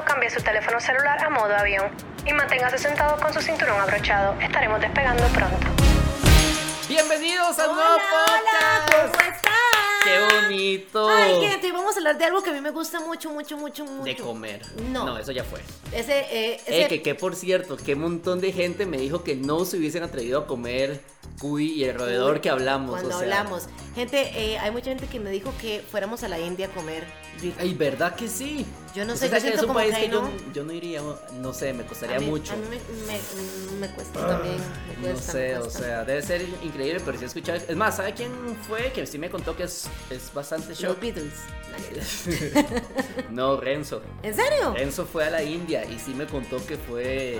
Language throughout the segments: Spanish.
momento cambie su teléfono celular a modo avión y manténgase sentado con su cinturón abrochado. Estaremos despegando pronto. Bienvenidos a un Hola, nuevo hola, podcast. ¿cómo están? ¡Qué bonito! Ay, gente, vamos a hablar de algo que a mí me gusta mucho, mucho, mucho, mucho. De comer. No. eso ya fue. Ese, eh, ese... Eh, que, que por cierto, que un montón de gente me dijo que no se hubiesen atrevido a comer cuy y el roedor que hablamos. Cuando o sea. hablamos. Gente, eh, hay mucha gente que me dijo que fuéramos a la India a comer. Ay, ¿verdad que sí? Yo no sé, yo sabe que es siento un como país que ahí yo, no. yo no iría, no sé, me costaría a mí, mucho. A mí me, me, me, me cuesta también. Me No sé, me o sea, debe ser increíble, pero sí he escuchado. Es más, ¿sabe quién fue? Que sí me contó que es, es bastante shock. Los Beatles. no, Renzo. ¿En serio? Renzo fue a la India y sí me contó que fue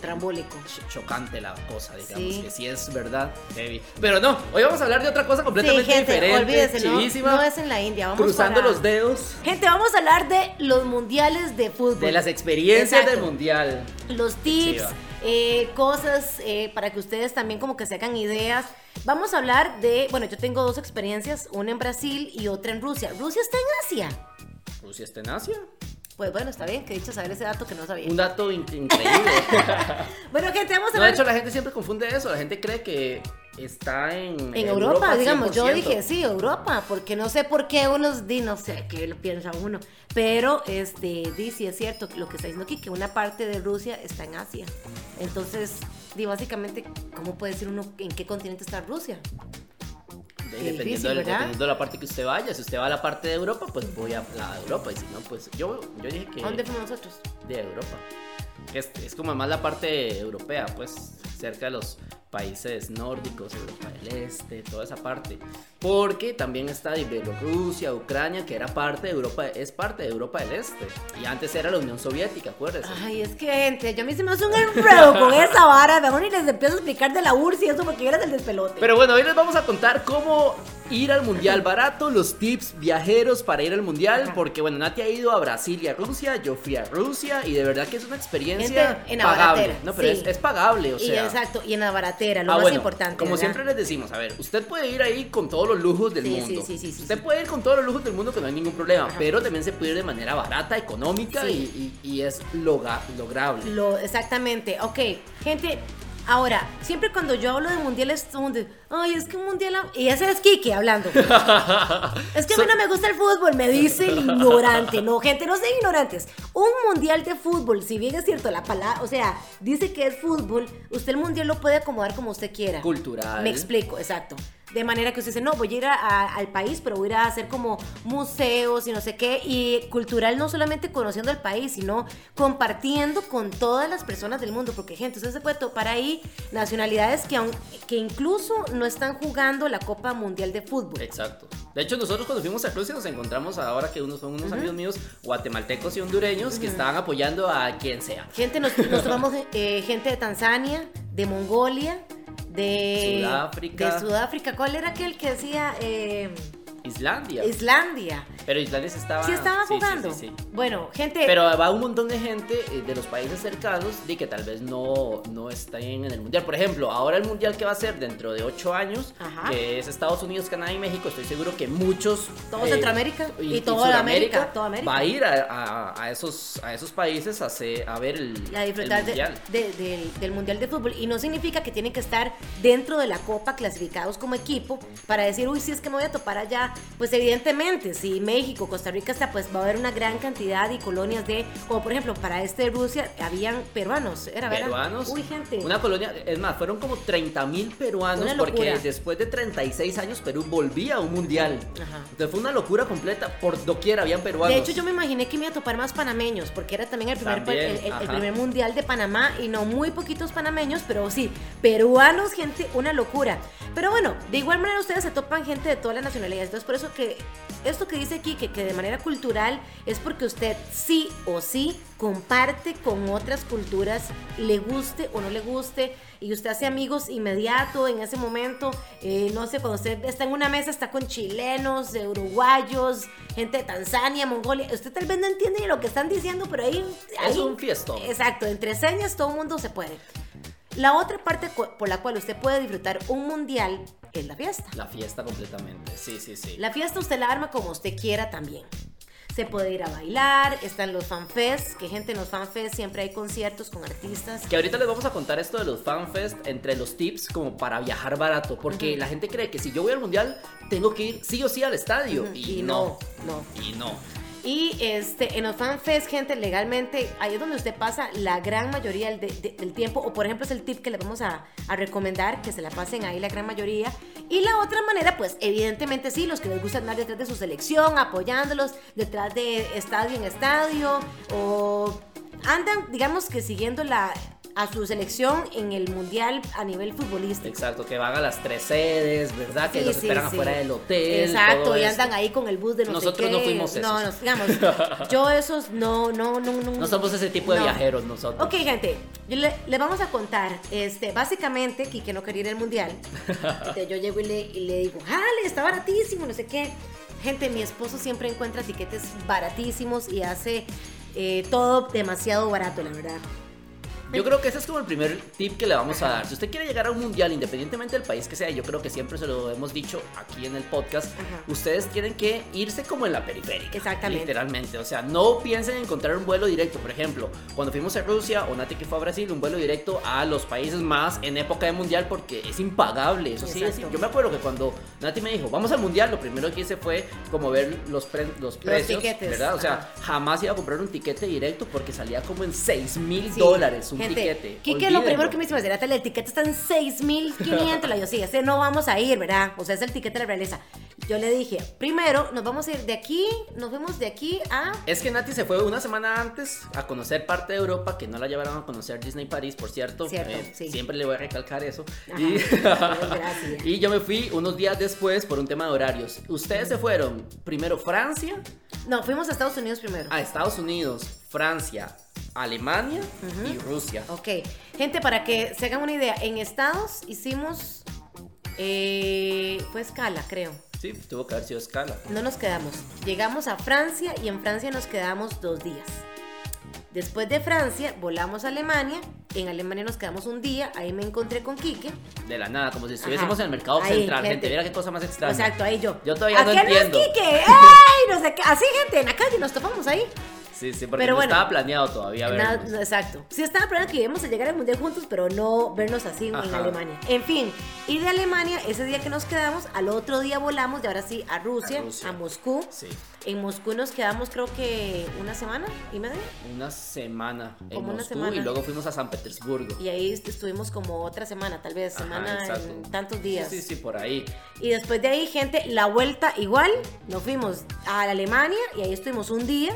Trambólico. ch- chocante la cosa, digamos, Sí. que sí es verdad. heavy. Pero no, hoy vamos a hablar de otra cosa Sí, completamente gente, diferente. olvídese, ¿no? chivísima, No es en la India, vamos cruzando para- los dedos Gente, vamos a hablar de los mundiales de fútbol. de las experiencias Exacto. del mundial. los tips, eh, cosas eh, para que ustedes también como que se hagan ideas. Vamos a hablar de, bueno, yo tengo dos experiencias, una en Brasil y otra en Rusia. Rusia está en Asia. Rusia está en Asia. Pues bueno, está bien, que he dicho saber ese dato que no sabía. Un dato in- increíble. Bueno, gente, vamos a no, de hablar hecho, la gente siempre confunde eso. La gente cree que está en, en Europa, digamos. Yo 100%. dije, sí, Europa, porque no sé por qué unos di, no sé qué lo piensa uno. Pero, este, di, sí es cierto lo que está diciendo aquí, que una parte de Rusia está en Asia. Entonces, di, básicamente, ¿cómo puede decir uno en qué continente está Rusia? Qué dependiendo, difícil, dependiendo de la parte que usted vaya. Si usted va a la parte de Europa, pues voy a la de Europa. Y si no, pues yo, yo dije que ¿A dónde fuimos nosotros? de Europa. Es, es como más la parte europea, pues cerca de los países nórdicos, Europa del Este, toda esa parte. Porque también está Bielorrusia, Ucrania, que era parte de Europa, es parte de Europa del Este. Y antes era la Unión Soviética, acuérdese. Ay, es que, gente, yo a mí se me hace un enredo con esa vara. Mejor ni les empiezo a explicar de la URSS y eso porque eres el despelote. Pero bueno, hoy les vamos a contar cómo ir al mundial barato, los tips viajeros para ir al mundial, Ajá. porque bueno, Nati ha ido a Brasil y a Rusia, yo fui a Rusia y de verdad que es una experiencia Gente, en pagable. No, pero sí. es, es pagable, o y sea. Exacto, y en la baratera, lo Ah, más bueno, importante. Como ¿verdad? siempre les decimos, a ver, usted puede ir ahí con todos los lujos del Sí, mundo. sí, sí, sí, usted puede ir con todos los lujos del mundo que no hay ningún problema, Ajá. pero también se puede ir de manera barata, económica y, y- y es loga- lograble. Lo, exactamente. Ok, gente. Ahora, siempre cuando yo hablo de mundiales, mundo, ay, es que un mundial. Y ese es Kike hablando. es que a mí no me gusta el fútbol, me dice el ignorante. No, gente, no sean ignorantes. Un mundial de fútbol, si bien es cierto la palabra, o sea, dice que es fútbol, usted el mundial lo puede acomodar como usted quiera. Cultural. Me explico, exacto. De manera que usted dice, no, voy a ir a- a- al país, pero voy a ir a hacer como museos y no sé qué. Y cultural no solamente conociendo el país, sino compartiendo con todas las personas del mundo. Porque, gente, usted se puede topar ahí nacionalidades que, aun- que incluso no están jugando la Copa Mundial de Fútbol. Exacto. De hecho, nosotros cuando fuimos a Rusia nos encontramos ahora que unos son unos amigos míos guatemaltecos y hondureños que estaban apoyando a quien sea. Gente, nos, nos tomamos eh, gente de Tanzania, de Mongolia, de Sudáfrica. De Sudáfrica. ¿Cuál era aquel que decía eh, Islandia. Islandia? Pero Islandia sí estaba. Sí estaba sí, jugando. sí, sí. Bueno, gente. Pero va un montón de gente eh, de los países cercanos de que tal vez no, no estén en el mundial. Por ejemplo, ahora el mundial que va a ser dentro de 8 años, Ajá. que es Estados Unidos, Canadá y México, estoy seguro que muchos. Todo Centroamérica y toda Sudamérica América, toda América. Va a ir a, a- a esos, a esos países a, hacer- a ver el, y a disfrutar el de- mundial. de- del- del Mundial de Fútbol. Y no significa que tienen que estar dentro de la Copa clasificados como equipo para decir, uy, si es que me voy a topar allá. Pues evidentemente, si México, Costa Rica está, pues va a haber una gran cantidad y colonias de, como por ejemplo, para este de Rusia, habían peruanos. Era, ¿verdad? peruanos. Uy, gente. Una colonia, es más, fueron como 30 mil peruanos porque después de 36 años Perú volvía a un mundial. Ajá. Entonces fue una locura completa. Por doquier habían peruanos. De hecho, yo me imaginé que me iba a topar más panameños, porque era también el primer, También, el- el- el ajá. primer mundial de Panamá y no muy poquitos panameños, pero sí, peruanos, gente, una locura. Pero bueno, de igual manera ustedes se topan gente de todas las nacionalidades. Entonces, por eso que esto que dice aquí, que, que de manera cultural es porque usted sí o sí comparte con otras culturas, le guste o no le guste, y usted hace amigos inmediato en ese momento. eh, no sé, cuando usted está en una mesa, está con chilenos, uruguayos, gente de Tanzania, Mongolia. Usted tal vez no entiende ni lo que están diciendo, pero ahí. Es un fiestón. Exacto, entre señas todo el mundo se puede. La otra parte por la cual usted puede disfrutar un mundial es la fiesta. La fiesta completamente. Sí, sí, sí. La fiesta usted la arma como usted quiera también. se puede ir a bailar, están los fanfests, que gente en los fanfests siempre hay conciertos con artistas. Que ahorita les vamos a contar esto de los fanfest entre los tips como para viajar barato, porque la gente cree que si yo voy al mundial tengo que ir sí o sí al estadio y, y no, no, y no. Y este, en los fanfests, gente, legalmente, ahí es donde usted pasa la gran mayoría del, de- tiempo. O por ejemplo, es el tip que le vamos a, a recomendar, que se la pasen ahí la gran mayoría. Y la otra manera, pues evidentemente sí, los que les gusta andar detrás de su selección, apoyándolos, detrás de estadio en estadio, o andan, digamos que siguiendo la a su selección en el mundial a nivel futbolístico. Exacto, que van a las tres sedes, ¿verdad? Que Sí, los sí, esperan sí. afuera del hotel. Exacto, y esto. andan ahí con el bus de no sé Nosotros no fuimos No, esos. no, digamos, yo esos no, no, no, no. No somos ese tipo de no. viajeros nosotros. Ok, gente, yo le, le vamos a contar, este, básicamente, Kike no quería ir al mundial. Entonces yo llego y le, y le digo, jale, está baratísimo, no sé qué. Gente, mi esposo siempre encuentra tiquetes baratísimos y hace eh, todo demasiado barato, la verdad. Yo creo que ese es como el primer tip que le vamos a dar. Si usted quiere llegar a un mundial, independientemente del país que sea, yo creo que siempre se lo hemos dicho aquí en el podcast, Ajá. ustedes tienen que irse como en la periférica. Exactamente. Literalmente. O sea, no piensen en encontrar un vuelo directo. Por ejemplo, cuando fuimos a Rusia o Nati que fue a Brasil, un vuelo directo a los países más en época de mundial porque es impagable. Eso sí, es- yo me acuerdo que cuando Nati me dijo, vamos al mundial, lo primero que hice fue como ver los, pre- los precios, tiquetes, ¿verdad? O sea, ajá. jamás iba a comprar un tiquete directo porque salía como en 6 mil Sí. dólares un Gente. Quique, lo primero que me dice, era el tiquete está en 6.500. Le digo, sí, ese no vamos a ir, ¿verdad? O sea, es el tiquete de la realeza. Yo le dije, primero nos vamos a ir de aquí, nos vemos de aquí a... Es que Nati se fue una semana antes a conocer parte de Europa que no la llevaron a conocer Disney París, por cierto. Cierto, Eh, sí. Siempre le voy a recalcar eso. Ajá, Y, gracias. y yo me fui unos días después por un tema de horarios. Ustedes se fueron primero Francia, No, fuimos a Estados Unidos primero. a Estados Unidos, Francia, Alemania y Rusia. Ok, gente, para que se hagan una idea, en Estados hicimos... eh, fue escala, creo. Sí, tuvo que haber sido escala. No nos quedamos. Llegamos a Francia y en Francia nos quedamos dos días. Después de Francia, volamos a Alemania. En Alemania nos quedamos un día. Ahí me encontré con Quique. De la nada, como si estuviésemos Ajá. en el mercado Ahí, central, gente. Mira qué cosa más extraña. Exacto, ahí yo. Yo todavía no ¿A qué entiendo. es Quique? ¡Ey! No sé qué. Así, gente, en la calle nos topamos ahí. Sí, sí, porque Pero no bueno. estaba planeado todavía vernos. no, exacto. Sí estaba planeando que íbamos a llegar al mundial juntos, pero no vernos así en Ajá. Alemania. En fin, y de Alemania, ese día que nos quedamos, al otro día volamos, y ahora sí, a Rusia, A a, Rusia. Moscú. Sí. En Moscú nos quedamos creo que una semana y media. Una semana en Como una Moscú semana. y luego fuimos a San Petersburgo. Y ahí est- estuvimos como otra semana, tal vez, Ajá, semana en tantos días. Sí, sí, por ahí. Y después de ahí, gente, la vuelta igual. Nos fuimos a Alemania y ahí estuvimos un día.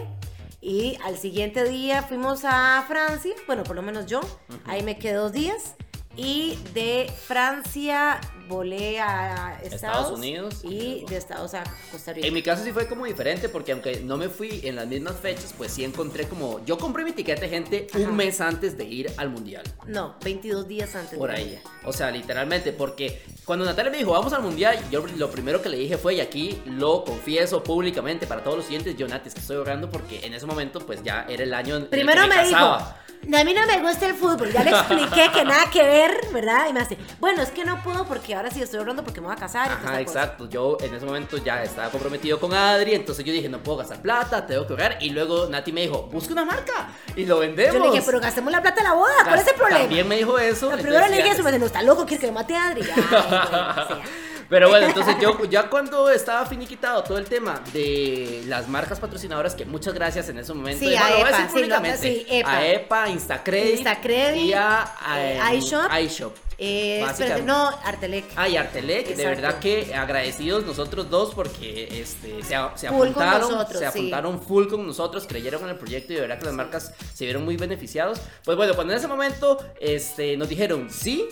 Y al siguiente día fuimos a Francia, bueno, por lo menos yo. Ahí me quedé dos días. Y de Francia volé a Estados, Estados Unidos. Y de Estados a Costa Rica. En mi caso sí fue como diferente porque aunque no me fui en las mismas fechas, pues sí encontré como... Yo compré mi tiquete, gente, Ajá. un mes antes de ir al mundial. No, 22 días antes. Por de ahí. O sea, literalmente, porque cuando Natalia me dijo, vamos al mundial, yo lo primero que le dije fue, y aquí lo confieso públicamente para todos los siguientes, es que estoy ahorrando porque en ese momento pues ya era el año en el Primero que me, me dijo, casaba. A mí no me gusta el fútbol. Ya le expliqué que nada que ver, ¿verdad? Y me hace, bueno, es que no puedo porque ahora sí estoy ahorrando porque me voy a casar. Ajá, esta cosa". exacto. Yo en ese momento ya estaba comprometido con Adri, entonces yo dije, no puedo gastar plata, tengo que ahorrar. Y luego Nati me dijo, busca una marca y lo vendemos. Yo le dije, pero gastemos la plata de la boda, ¿cuál es el problema? También me dijo eso. Lo primero le dije eso, me dice, no, está loco, quiere que me mate a Adri. Ay, bueno, o sea. Pero bueno, entonces yo ya cuando estaba finiquitado todo el tema de las marcas patrocinadoras, que muchas gracias en ese momento. Sí, y a bueno, lo voy EPA, decir sí, lo- sí, EPA. A EPA, Instacredit. Instacredit, Y a, eh, em, iShop. iShop. Eh, espérate, no, Artelec. Ah, y Artelec, de Exacto. verdad que agradecidos nosotros dos porque este, se, se Full apuntaron, nosotros, se sí. apuntaron full con nosotros, creyeron en el proyecto y de verdad que las marcas se vieron muy beneficiados. Pues bueno, cuando en ese momento este, nos dijeron sí,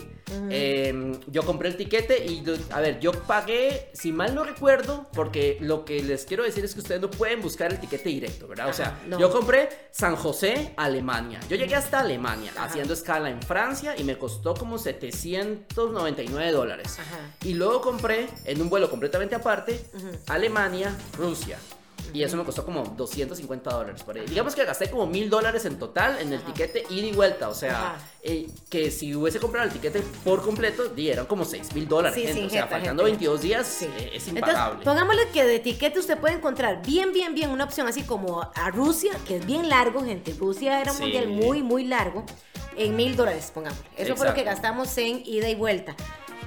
eh, yo compré el tiquete y a ver, yo pagué, si mal no recuerdo, porque lo que les quiero decir es que ustedes no pueden buscar el tiquete directo, ¿verdad? o sea, no. yo compré San José, Alemania. Yo llegué hasta Alemania Ajá. haciendo escala en Francia y me costó como 799 dólares. Y luego compré en un vuelo completamente aparte. Alemania, Rusia. Y eso me costó como 250 dólares por ahí. Digamos que gasté como mil dólares en total en el tiquete ida y vuelta. O sea, Ajá. eh, que si hubiese comprado el tiquete por completo, di, eran como 6 mil dólares. Sí, gente. sí, o sea, jeta, faltando gente. 22 días, Sí. eh, es Entonces, impagable. pongámosle que de etiqueta usted puede encontrar bien, bien, bien una opción así como a Rusia, que es bien largo, gente. Rusia era un mundial muy, muy largo, en mil dólares, pongámosle. Eso fue lo que Exacto. gastamos en ida y vuelta.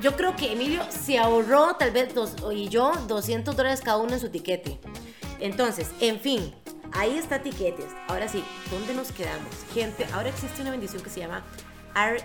Yo creo que Emilio se ahorró tal vez dos, y yo 200 dólares cada uno en su tiquete. Entonces, en fin, ahí está tiquetes. Ahora sí, ¿dónde nos quedamos? Gente, ahora existe una bendición que se llama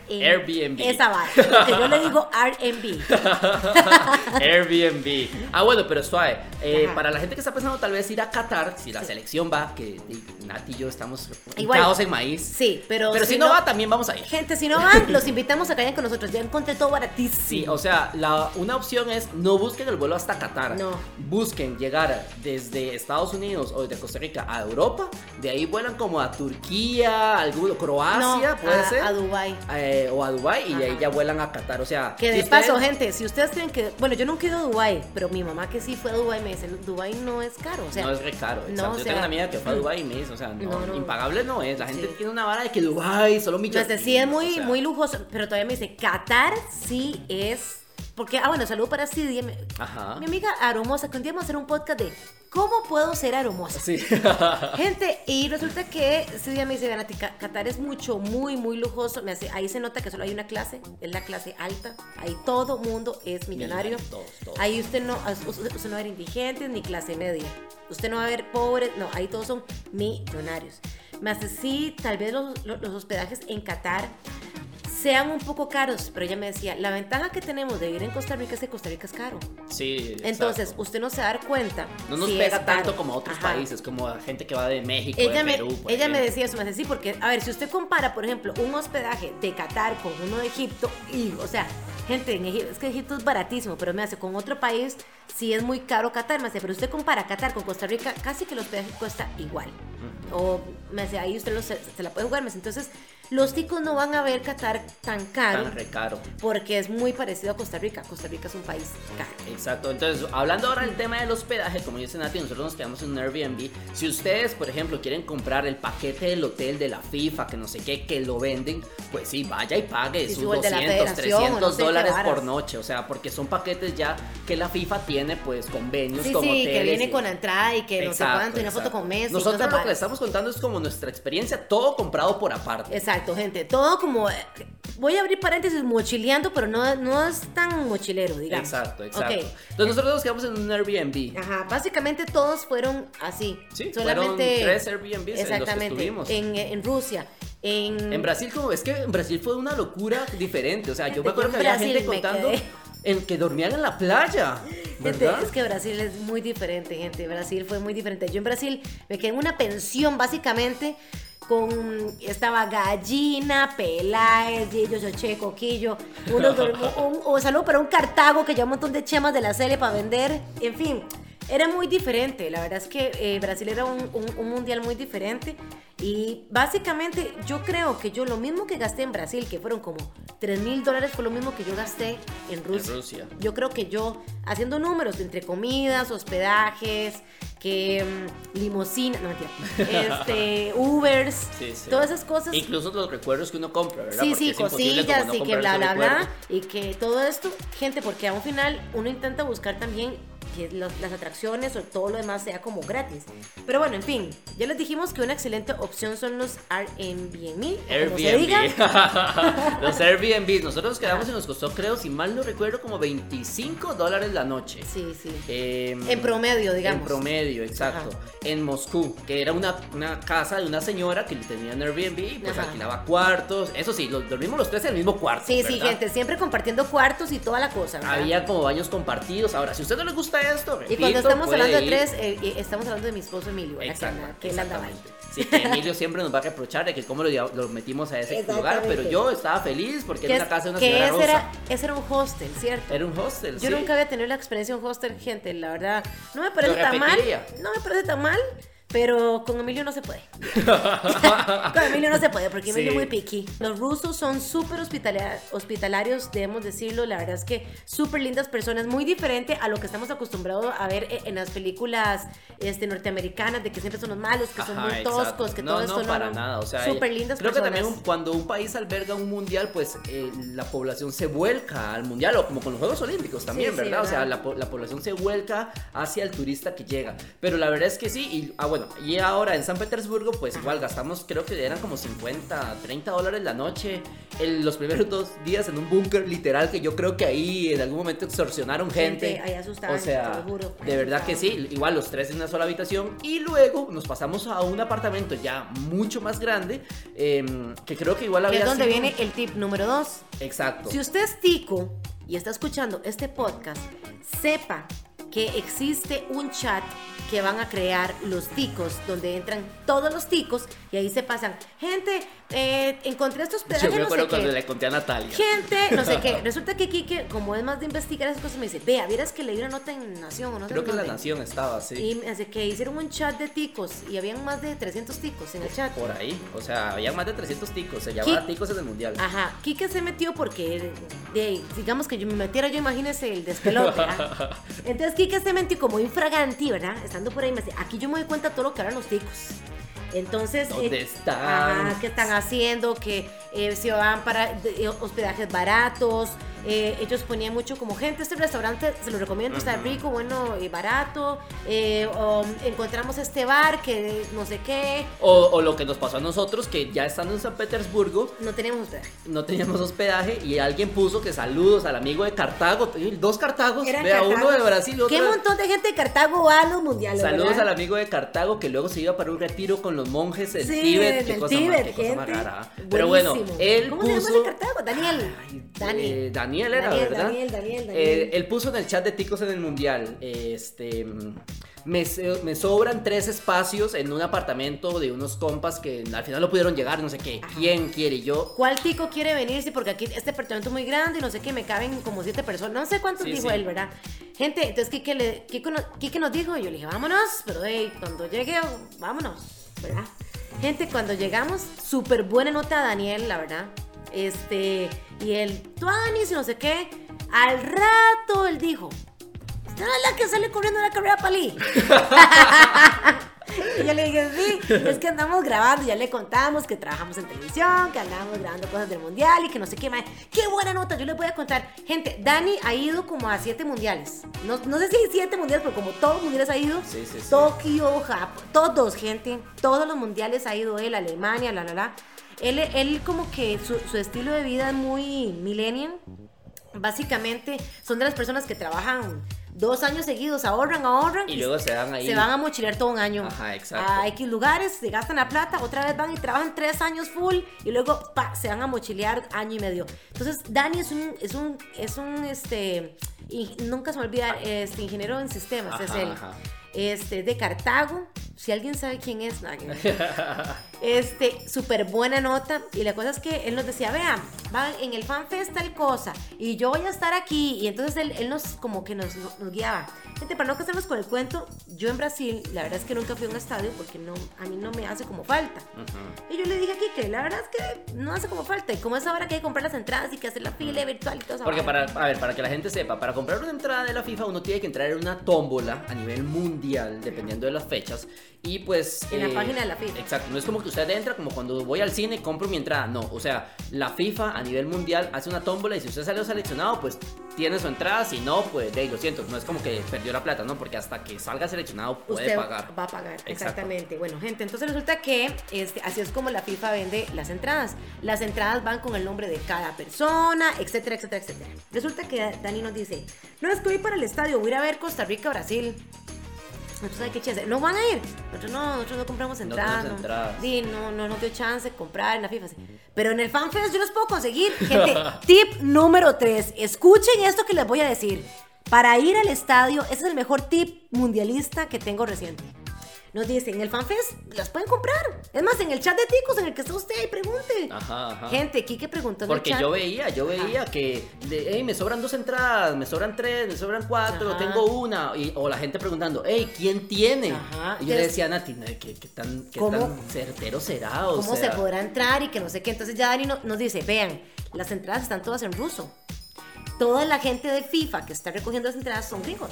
Airbnb. Esa va, lo que yo le digo Airbnb. Airbnb. Ah, bueno, pero suave. Eh, para la gente que está pensando tal vez ir a Qatar, si la selección va, que Nati y yo estamos Igual. en maíz. Sí, pero, Pero si no va, también vamos a ir. Gente, si no van, los invitamos a que vayan con nosotros. Ya encontré todo baratísimo. Sí, o sea, la, una opción es no busquen el vuelo hasta Qatar. No. Busquen llegar desde Estados Unidos o desde Costa Rica a Europa. De ahí vuelan como a Turquía, alguno, Croacia, No, puede a, ser. a Dubai. Eh, o a Dubai y de ahí ya vuelan a Qatar. O sea, Que si de ustedes- paso, gente, si ustedes creen que. Bueno, yo nunca he ido a Dubai, pero mi mamá que sí fue a Dubai me dice: Dubai no es caro. O sea, no es re caro, no, exacto. o Yo sea, tengo una amiga que fue a Dubai y me dice, o sea, no, No, no. impagable no es. La gente Sí. tiene una vara de que Dubai solo millones. sé, sí es muy, o sea, muy lujoso, pero todavía me dice: Qatar sí es. Porque, ah, bueno, saludo para Cidia, mi, amiga aromosa, que un día vamos a hacer un podcast de cómo puedo ser aromosa. Sí. Gente, y resulta que ese día me dice, "Vean, Qatar es mucho, muy, muy lujoso. Me hace, ahí se nota que solo hay una clase, es la clase alta. Ahí todo mundo es millonario. Todos, todos. Ahí usted no, usted usted no va a ver indigentes ni clase media. Usted no va a ver pobres, no, ahí todos son millonarios. Me hace, sí, tal vez los, los- los hospedajes en Qatar sean un poco caros, pero ella me decía, la ventaja que tenemos de vivir en Costa Rica es que Costa Rica es caro. Sí, Entonces, exacto. usted no se va a dar cuenta. no nos si pega tanto como otros Ajá. países, como a gente que va de México, Ella, de me, Perú. por ella me decía eso, me decía, sí, porque, a ver, si usted compara, por ejemplo, un hospedaje de Qatar con uno de Egipto, y, o sea, gente, en Egipto, es que Egipto es baratísimo, pero me hace, con otro país, sí es muy caro Qatar, me hace, pero usted compara Qatar con Costa Rica, casi que el hospedaje cuesta igual. O, me hace, ahí usted lo, se, se la puede jugar, me hace, entonces, los ticos no van a ver Qatar tan caro, Tan re caro. porque es muy parecido a Costa Rica. Costa Rica es un país caro. Exacto, entonces hablando ahora del tema del hospedaje, como dice Nati, nosotros nos quedamos en un Airbnb. Si ustedes, por ejemplo, quieren comprar el paquete del hotel de la FIFA, que no sé qué, que lo venden, pues sí, vaya y pague Sí, sus sí, o el de la 200, federación, o 300 no sé qué dólares por noche, o sea, porque son paquetes ya que la FIFA tiene, pues, convenios Sí, con sí, hoteles. que viene y- con la entrada y que no sé cuánto, y una foto con Messi. Nosotros lo que varas. le estamos contando es como nuestra experiencia, todo comprado por aparte. Exacto, gente. Todo como. eh, Voy a abrir paréntesis mochileando, pero no, no es tan mochilero, digamos. Exacto, exacto. Ok. Entonces nosotros nos quedamos en un Airbnb. Ajá, básicamente todos fueron así. Sí, solamente. fueron tres Airbnbs en los que Exactamente. estuvimos. En, en Rusia. En, En Brasil, como es que en Brasil fue una locura diferente. O sea, yo me acuerdo que había gente contando quedé. en que dormían en la playa. Gente, es que Brasil es muy diferente, gente. Brasil fue muy diferente. Yo en Brasil me quedé en una pensión, básicamente, con. Estaba gallina, peláez, gillo, choche, coquillo. Uno, un, un saludo para un Cartago que lleva un montón de chemas de la serie para vender. En fin, era muy diferente. La verdad es que eh, Brasil era un, un- un mundial muy diferente. Y básicamente, yo creo que yo lo mismo que gasté en Brasil, que fueron como 3 mil dólares, fue lo mismo que yo gasté en Rusia. Rusia. Yo creo que yo, haciendo números entre comidas, hospedajes, que mm, limosina, no mentira, este, Ubers, Sí, sí. todas esas cosas. Incluso los recuerdos que uno compra, ¿verdad? Sí, Porque sí, cosillas no y que bla, bla, bla. Y que todo esto, gente, porque a un final uno intenta buscar también que los- las atracciones o todo lo demás sea como gratis. Pero bueno, en fin, ya les dijimos que una excelente opción son los Airbnb. Airbnb. los Airbnb. Nosotros nos quedamos y nos costó, creo, si mal no recuerdo, como 25 dólares la noche. Sí, sí. Em, En promedio, digamos. En promedio, exacto. Ajá. En Moscú, que era una, una casa de una señora que tenía en Airbnb y pues Ajá. alquilaba cuartos. Eso sí, los, dormimos los tres en el mismo cuarto. Sí, sí, ¿verdad? gente, siempre compartiendo cuartos y toda la cosa. ¿verdad? Había como baños compartidos. Ahora, si a usted no le gusta esto, Y cuando estamos hablando de tres, eh, estamos hablando de mi esposo Emilio, ¿verdad? Que, él andaba ahí. exactamente. Sí, que Emilio siempre nos va a reprochar de que cómo lo, lo metimos a ese lugar, pero Exactamente. yo estaba feliz porque Que, era es- una casa de una que señora ese, rosa. era, ese era un hostel, ¿cierto? Era un hostel, Yo sí. nunca había tenido la experiencia en un hostel, gente, la verdad. No me parece ¿Lo tan mal. No me parece tan mal. Pero con Emilio no se puede. con Emilio no se puede porque Emilio es Sí. muy picky. Los rusos son súper hospitala- hospitalarios, debemos decirlo. La verdad es que súper lindas personas, muy diferente a lo que estamos acostumbrados a ver e- en las películas este, norteamericanas, de que siempre son los malos, que son muy exacto. toscos, que no, todo no, esto no. para no. nada. O sea, súper lindas creo personas. que también cuando un país alberga un mundial, pues eh, la población se vuelca al mundial, o como con los Juegos Olímpicos también, Sí, sí, ¿verdad? O sea, la, la población se vuelca hacia el turista que llega. Pero la verdad es que sí, y ah, bueno, y ahora en San Petersburgo, pues igual gastamos, creo que eran como 50, 30 dólares la noche, en los primeros dos días en un búnker literal, que yo creo que ahí en algún momento extorsionaron gente. Gente, ahí asustaban, o sea, te lo juro, ahí de verdad que sí, igual los tres en una sola habitación, y luego nos pasamos a un apartamento ya mucho más grande, em, que creo que igual había es donde sido- viene el tip número dos. Exacto. Si usted es tico y está escuchando este podcast, sepa que existe un chat que van a crear los ticos, donde entran todos los ticos y ahí se pasan. Gente, eh, encontré estos Yo pedazos, me no acuerdo sé cuando qué. le conté a Natalia. Gente, no sé qué. Resulta que Kike, como es más de investigar esas cosas, me dice, vea, vieras que leí una nota en Nación o no sé Creo que en la dónde". nación estaba, sí. Y me hace que hicieron un chat de ticos y habían más de 300 ticos en el chat. Por ahí, o sea, había más de 300 ticos, se llamaba ticos en el mundial. Ajá, Kike se metió porque, de, digamos que yo me metiera yo, imagínese el despelote. Entonces Kike se metió como infraganti, ¿verdad? Estando por ahí, me dice, aquí yo me doy cuenta de todo lo que hablan los ticos. Entonces, ¿Dónde eh, están? Ajá, qué están haciendo, que eh, se van para eh, hospedajes baratos. Eh, ellos ponían mucho como gente, este restaurante se lo recomiendo, está rico, bueno y barato. eh, o, encontramos este bar que no sé qué, O, o lo que nos pasó a nosotros, que ya estando en San Petersburgo, no teníamos hospedaje. no teníamos hospedaje y alguien puso que saludos al amigo de Cartago, dos Cartagos, Eran vea, uno de Brasil y otro Qué de- montón de gente de Cartago va a los mundiales. Saludos ¿verdad? al amigo de Cartago que luego se iba para un retiro con los monjes del Sí, Tíbet. del qué cosa, más, Tíbet, qué cosa más rara. Pero bueno, él ¿Cómo se llama puso. el de Cartago? Daniel. Ay, Dani. eh, Daniel era, Daniel, ¿verdad? Daniel, Daniel, Daniel. Eh, él puso en el chat de Ticos en el Mundial. Este. Me, sobran tres espacios en un apartamento de unos compas que al final no pudieron llegar, no sé qué. ¿Quién quiere? Yo. ¿Cuál tico quiere venirse? Porque aquí este apartamento es muy grande y no sé qué, me caben como siete personas. No sé cuántos Sí, dijo sí. él, ¿verdad? Gente, entonces Kike, le, Kike, no- Kike nos dijo, yo le dije, vámonos, pero hey, cuando llegue, vámonos, ¿verdad? Gente, cuando llegamos, súper buena nota a Daniel, la verdad. Este, y el Tuanis y no sé qué. Al rato él dijo, ¿Usted es la que sale corriendo la carrera palí? y yo le dije, sí, es que andamos grabando, ya le contamos que trabajamos en televisión, que andamos grabando cosas del mundial y que no sé qué más. Qué buena nota, yo les voy a contar. Gente, Dani ha ido como a siete mundiales. No, no sé si siete mundiales, pero como todos los mundiales ha ido. Sí, sí, sí. Tokio, Japón, todos, gente. Todos los mundiales ha ido él, Alemania, la, la, la. Él, él como que su, su estilo de vida es muy millennial. Básicamente son de las personas que trabajan dos años seguidos, ahorran, ahorran. Y luego se dan ahí. Se van a mochilear todo un año. Ajá, exacto. A X lugares, se gastan la plata, otra vez van y trabajan tres años full y luego pa, se van a mochilear año y medio. Entonces, Dani es un, es un, es un, este, y nunca se me olvida, este, ingeniero en sistemas, es Ajá, él. ajá. Este, de Cartago. Si alguien sabe quién es, ver. Este, súper buena nota. Y la cosa es que él nos decía, vean, va en el FanFest tal cosa. Y yo voy a estar aquí. Y entonces él, él nos, como que nos, nos guiaba. Gente, para no casarnos con el cuento, yo en Brasil, la verdad es que nunca fui a un estadio porque no, a mí no me hace como falta. Y yo le dije aquí que la verdad es que no hace como falta. Y como es ahora que hay que comprar las entradas y que hacer la fila virtual y todo eso. Porque para, a ver, para que la gente sepa, para comprar una entrada de la FIFA uno tiene que entrar en una tómbola a nivel mundial, dependiendo de las fechas. Y pues... En la página de la FIFA. Exacto, no es como que usted entra como cuando voy al cine compro mi entrada, no. O sea, la FIFA a nivel mundial hace una tómbola y si usted salió seleccionado, pues tiene su entrada, si no, pues de lo siento, no es como que perdió la plata, ¿no? Porque hasta que salga seleccionado puede usted pagar. va a pagar, Exacto. exactamente. Bueno, gente, entonces resulta que este, así es como la FIFA vende las entradas. Las entradas van con el nombre de cada persona, etcétera, etcétera, etcétera. Resulta que Dani nos dice, no es que voy para el estadio, voy a ir a ver Costa Rica, Brasil. Nosotros, ¿sabe qué chance? No van a ir. Nosotros no, nosotros no compramos No entradas. tenemos entradas. Sí, no, no nos dio chance de comprar en la FIFA. sí. Pero en el FanFest yo los puedo conseguir. Gente, tip número 3. Escuchen esto que les voy a decir. Para ir al estadio, ese es el mejor tip mundialista que tengo reciente. Nos dice, en el FanFest las pueden comprar. Es más, en el chat de Ticos, en el que está usted, ahí pregunte. Ajá, ajá. Gente, Kike preguntó en el Porque chat. yo veía, yo veía que, de, hey, me sobran dos entradas, me sobran tres, me sobran cuatro, Ajá. tengo una. Y- o la gente preguntando, hey, ¿quién tiene? Ajá. Y yo le decía a Nati, "No, ¿qué, qué tan, qué tan certero será? O cómo sea, se podrá entrar y que no sé qué. Entonces ya Dani no- nos dice, vean, las entradas están todas en ruso. Toda la gente de FIFA que está recogiendo las entradas son gringos.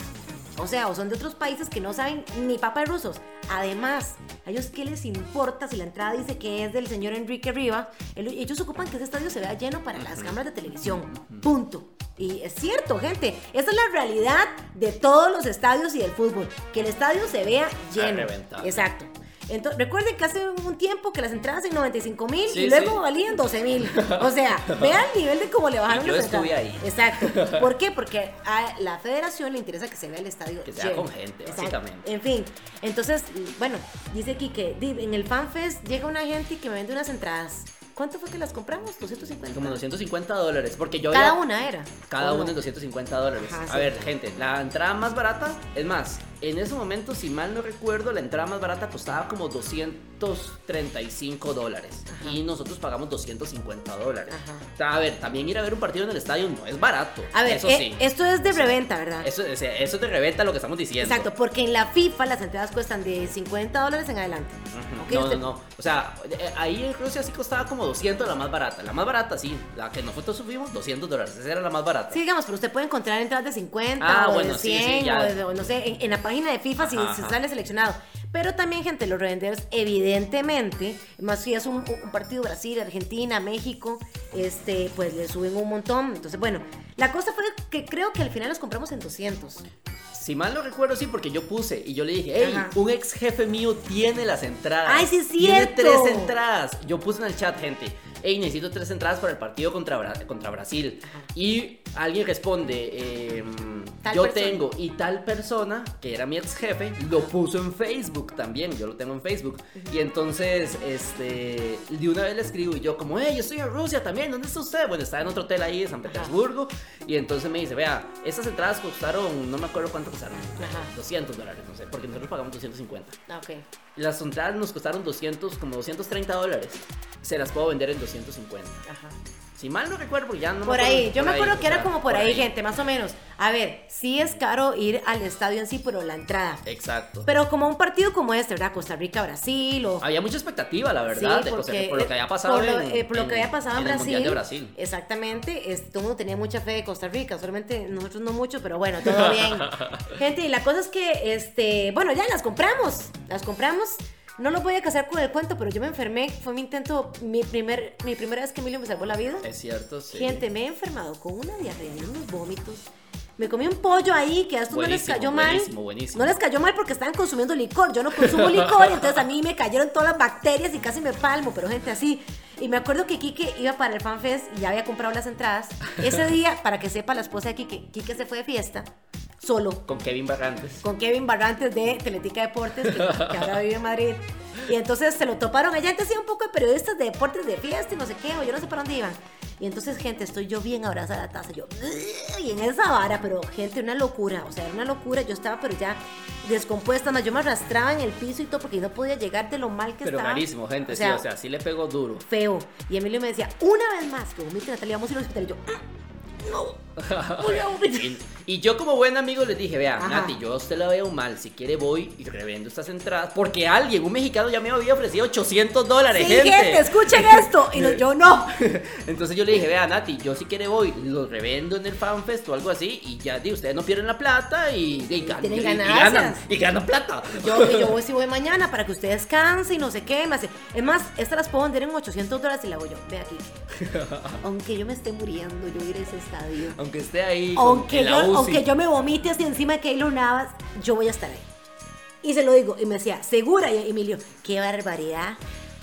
O sea, o son de otros países que no saben ni papa de rusos. Además, a ellos qué les importa si la entrada dice que es del señor Enrique Riva. El- Ellos ocupan que ese estadio se vea lleno para las cámaras de televisión. Punto. Y es cierto, gente. Esa es la realidad de todos los estadios y del fútbol. Que el estadio se vea lleno. Exacto. Entonces, recuerden que hace un tiempo que las entradas en 95 mil Sí, y luego sí. valían 12 mil. O sea, vean el nivel de cómo le bajaron Y yo las estuve ahí. Exacto. ¿Por qué? Porque a la federación le interesa que se vea el estadio Que sea con gente, Exacto. básicamente. En fin, entonces, bueno, dice aquí que en el FanFest llega una gente que me vende unas entradas. ¿Cuánto fue que las compramos? 250. Como 250 dólares. Porque yo Cada había- una era. Cada ¿o uno no? en 250 dólares. Ajá, a sí. ver, gente, la entrada más barata, es más, en ese momento, si mal no recuerdo, la entrada más barata costaba como 235 dólares. Ajá. Y nosotros pagamos 250 dólares. Ajá. O sea, a ver, también ir a ver un partido en el estadio no es barato. A ver, eso eh, sí. esto es de reventa, ¿verdad? Eso, eso te reventa lo que estamos diciendo. Exacto, porque en la FIFA las entradas cuestan de 50 dólares en adelante. Ujú. ¿Ok? No, no, no. O sea, eh, ahí en Rusia sí costaba como 200 la más barata. La más barata, sí. La que nosotros subimos, 200 dólares. Esa era la más barata. Sí, digamos, pero usted puede encontrar entradas de 50 Ah, o bueno, de sí, 100 sí, ya. o de, no sé, en, en la página de FIFA si se sale seleccionado. Pero también, gente, los revendedores, evidentemente, más si es un, un partido Brasil, Argentina, México, este, pues le suben un montón. Entonces, bueno, la cosa fue que creo que al final los compramos en 200. Si mal no recuerdo, sí, porque yo puse y yo le dije, hey, Ajá. un ex jefe mío tiene las entradas. Ay, sí es Tiene tres entradas. Yo puse en el chat, gente, hey, necesito tres entradas para el partido contra, Bra- contra Brasil. Y alguien responde, Tal yo persona. tengo, y tal persona, que era mi ex jefe, lo puso en Facebook también, yo lo tengo en Facebook. Y entonces, este, de una vez le escribo y yo como, hey, yo estoy en Rusia también, ¿dónde está usted? Bueno, estaba en otro hotel ahí de San Petersburgo. Y entonces me dice, vea, estas entradas costaron, no me acuerdo cuánto costaron, Ajá. 200 dólares, no sé, porque nosotros pagamos 250. Ah, ok. Las entradas nos costaron 200, como 230 dólares. Se las puedo vender en 250. Ajá. Si mal no recuerdo, porque ya no me Por acuerdo, ahí, yo por me acuerdo que era como por ahí, gente, más o menos. A ver, sí es caro ir al estadio en sí, pero la entrada. Exacto. Pero como un partido como este, ¿verdad? Costa Rica, Brasil o... Había mucha expectativa, la verdad, Sí, de Costa- porque, por lo que había pasado por lo, en, eh, por lo que había pasado en, Brasil. Mundial de Brasil. Exactamente, es- todo el mundo tenía mucha fe de Costa Rica, solamente nosotros no mucho, pero bueno, todo bien. Gente, y la cosa es que, este, bueno, ya las compramos, las compramos. No los voy a casar con el cuento, pero yo me enfermé, fue mi intento, mi, primer, mi primera vez que Emilio me salvó la vida. Es cierto, sí. Gente, me he enfermado con una diarrea y unos vómitos. Me comí un pollo ahí que a estos no les cayó mal. buenísimo, buenísimo. No les cayó mal porque estaban consumiendo licor. Yo no consumo licor, y entonces a mí me cayeron todas las bacterias y casi me palmo, pero gente así. Y me acuerdo que Kike iba para el FanFest y ya había comprado las entradas. Ese día, para que sepa la esposa de Kike, Kike se fue de fiesta solo Con Kevin Barrantes. con Kevin Barrantes de Teletica Deportes, que, que ahora vive en Madrid. Y entonces se lo toparon allá. Antes hacía un poco de periodistas de deportes de fiesta y no sé qué, o yo no sé para dónde iban. Y entonces, gente, estoy yo bien abrazada a la taza. Yo, y en esa vara, pero gente, una locura. O sea, era una locura. Yo estaba, pero ya descompuesta. Más yo me arrastraba en el piso y todo porque no podía llegar de lo mal que Pero estaba. rarísimo, gente, sí, o sea, sí le pegó duro. feo. Y Emilio me decía, una vez más, que vomite Natalia, vamos a ir al hospital. Y yo, "Mm, no, voy a vomitar". Y, y yo como buen amigo le dije, vea, Ajá. Nati, yo a usted la veo mal, si quiere voy y revendo estas entradas, porque alguien, un mexicano ya me había ofrecido 800 dólares, Sí, gente. gente, escuchen esto. Y no- yo no. Entonces yo le dije, vea, Nati, yo si quiere voy, los revendo en el FanFest o algo así, y ya, di, ustedes no pierden la plata y, y, gan- ganan, y ganan plata. Yo, yo voy si voy mañana para que usted descanse y no sé qué. Me hace. Es más, estas las puedo vender en 800 dólares y la hago yo. Ve aquí. Aunque yo me esté muriendo, yo iré a ese estadio. Aunque esté ahí con- Aunque en yo, la UCI. aunque yo me vomite así encima de Keylor Navas, yo voy a estar ahí. Y se lo digo. Y me decía, ¿segura? Y Emilio, qué barbaridad.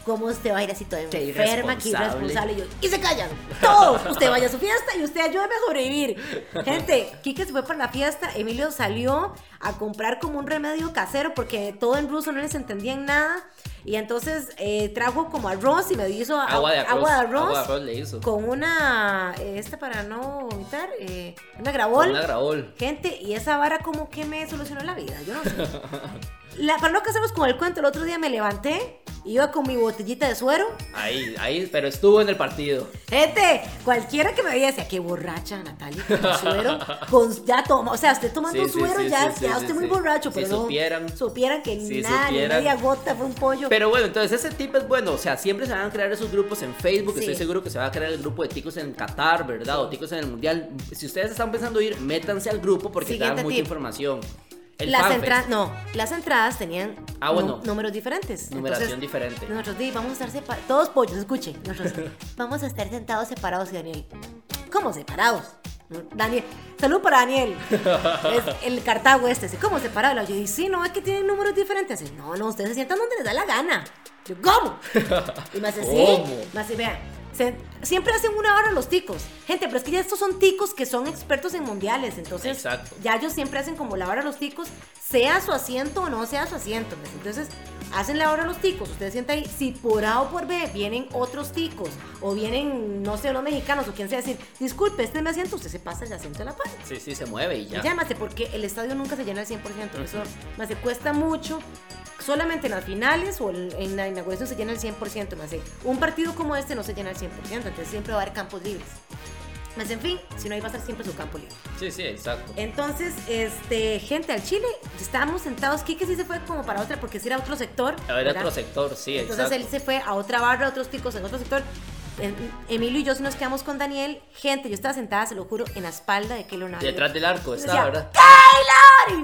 ¿Cómo usted va a ir así toda Qué enferma, que irresponsable. irresponsable? Y, yo, y se callan, todos. Usted vaya a su fiesta y usted ayúdeme a sobrevivir. Gente, Kike se fue para la fiesta, Emilio salió a comprar como un remedio casero porque todo en ruso no les entendían nada. Y entonces eh, trajo como arroz y me hizo Agua de arroz. agua de arroz, Agua de arroz le hizo. con una, eh, esta para no vomitar, eh, una grabol. Una grabol. Gente, y esa vara como que me solucionó la vida, yo no sé. La, para no casarnos con el cuento, el otro día me levanté, iba con mi botellita de suero. Ahí, ahí, pero estuvo en el partido. Gente, cualquiera que me veía decía, qué borracha Natalia, con suero, con, ya toma, o sea, usted tomando Sí, suero sí, ya, sí, ya usted muy borracho, Si pero no supieran. supieran que Si nada, ni media gota fue un pollo. Pero bueno, entonces ese tip es bueno. O sea, siempre se van a crear esos grupos en Facebook. Estoy seguro que se va a crear el grupo de ticos en Qatar, ¿verdad? O ticos en el Mundial. Si ustedes están pensando ir, métanse al grupo porque te Siguiente dan mucha tip. información. El las entradas, no, las entradas tenían Ah, bueno. números diferentes. Numeración Entonces, diferente. Nosotros di, vamos a estar separados, todos pollos, escuchen, nosotros vamos a estar sentados separados Daniel, ¿cómo separados? Daniel, salud para Daniel, es el Cartago este. ¿cómo separados? Yo dije, sí, no, es que tienen números diferentes. Dice, no, no, ustedes se sientan donde les da la gana. Yo, ¿cómo? Y me hace, sí, me hace, vean, se- siempre hacen una hora los ticos. Gente, pero es que ya estos son ticos que son expertos en mundiales, entonces Exacto. ya ellos siempre hacen como la hora los ticos, sea su asiento o no sea su asiento. ¿ves? Entonces, hacen la hora los ticos. Usted sienta ahí, si por A o por B vienen otros ticos, o vienen, no sé, los mexicanos, o quien sea, decir, disculpe, este es mi asiento, usted se pasa el asiento de la par. Sí, sí, se mueve y ya. Más porque el estadio nunca se llena al 100%. Eso más cuesta mucho. Solamente en las finales o en la inauguración se llena al 100%. Más un partido como este no se llena al 100%. Entonces siempre va a haber campos libres. Más en fin, si no, ahí va a estar siempre su campo libre. Sí, sí, exacto. Entonces, este, gente, al Chile, estábamos sentados. Kike sí se fue como para otra, porque sí era otro sector. A ver, ¿verdad? otro sector, sí, Entonces exacto. él se fue a otra barra, otros ticos en otro sector. En- Emilio y yo sí nos quedamos con Daniel. Gente, yo estaba sentada, se lo juro, en la espalda de Keylor Navas. Detrás del arco está, Decía, ¿verdad?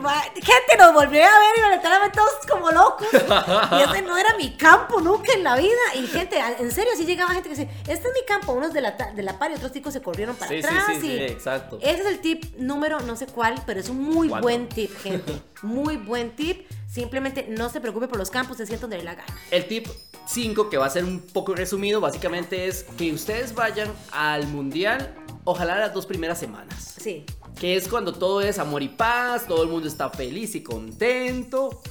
Va- gente nos volvió a ver y momentáneamente todos como locos. Y ese no era mi campo nunca en la vida. Y gente, en serio, sí llegaba gente que decía, este es mi campo. Unos de la, de la par y otros chicos se corrieron para Sí, sí, atrás. sí, sí, y exacto. Ese es el tip número, no sé cuál, pero es un muy ¿Cuándo? buen tip, gente. Muy buen tip. Simplemente no se preocupe por los campos, se sienta donde le la gana. El tip 5, que va a ser un poco resumido, básicamente es que ustedes vayan al mundial, ojalá las dos primeras semanas. Sí. Que es cuando todo es amor y paz, todo el mundo está feliz y contento.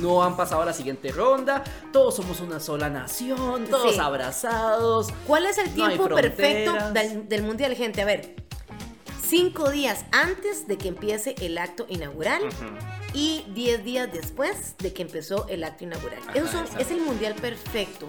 No han pasado a la siguiente ronda, todos somos una sola nación, todos Sí. abrazados. ¿Cuál es el No tiempo perfecto del, del mundial, gente? A ver, cinco días antes de que empiece el acto inaugural y diez días después de que empezó el acto inaugural. Ajá, Esos son- es el mundial perfecto.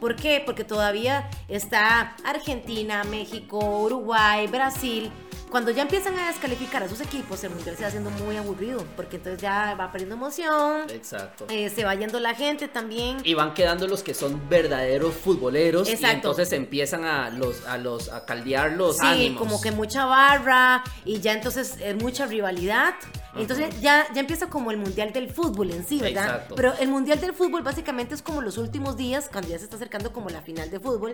¿Por qué? Porque todavía está Argentina, México, Uruguay, Brasil. Cuando ya empiezan a descalificar a sus equipos, el mundial se va haciendo muy aburrido, porque entonces ya va perdiendo emoción, Exacto. eh, se va yendo la gente también. Y van quedando los que son verdaderos futboleros y Exacto. entonces empiezan a los a los a caldear los Sí, ánimos. como que mucha barra y ya entonces es mucha rivalidad. Entonces ya, ya empieza como el mundial del fútbol en sí, ¿verdad? Exacto. Pero el mundial del fútbol básicamente es como los últimos días, cuando ya se está acercando como la final de fútbol.